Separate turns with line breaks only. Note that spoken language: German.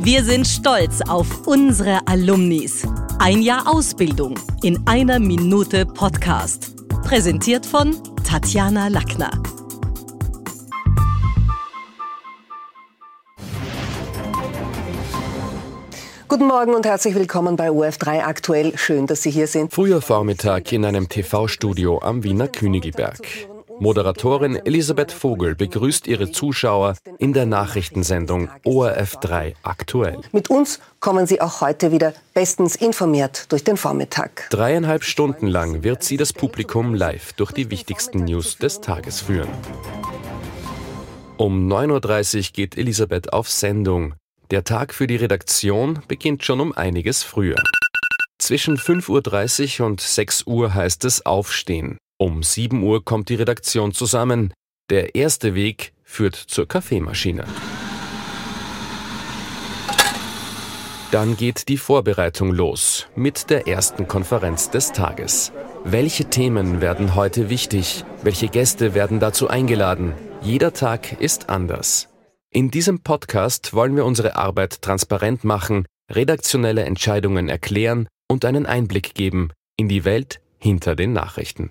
Wir sind stolz auf unsere Alumnis. Ein Jahr Ausbildung in einer Minute Podcast. Präsentiert von Tatjana Lackner.
Guten Morgen und herzlich willkommen bei OF3 aktuell. Schön, dass Sie hier sind.
Früher Vormittag in einem TV-Studio am Wiener Königiberg. Moderatorin Elisabeth Vogel begrüßt ihre Zuschauer in der Nachrichtensendung ORF3 aktuell.
Mit uns kommen Sie auch heute wieder bestens informiert durch den Vormittag.
Dreieinhalb Stunden lang wird sie das Publikum live durch die wichtigsten News des Tages führen. Um 9.30 Uhr geht Elisabeth auf Sendung. Der Tag für die Redaktion beginnt schon um einiges früher. Zwischen 5.30 Uhr und 6 Uhr heißt es Aufstehen. Um 7 Uhr kommt die Redaktion zusammen. Der erste Weg führt zur Kaffeemaschine. Dann geht die Vorbereitung los mit der ersten Konferenz des Tages. Welche Themen werden heute wichtig? Welche Gäste werden dazu eingeladen? Jeder Tag ist anders. In diesem Podcast wollen wir unsere Arbeit transparent machen, redaktionelle Entscheidungen erklären und einen Einblick geben in die Welt hinter den Nachrichten.